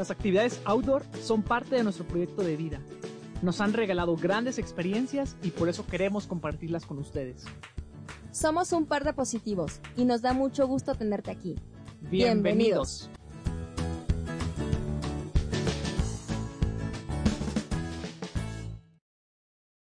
Las actividades outdoor son parte de nuestro proyecto de vida. Nos han regalado grandes experiencias y por eso queremos compartirlas con ustedes. Somos un par de positivos y nos da mucho gusto tenerte aquí. Bienvenidos.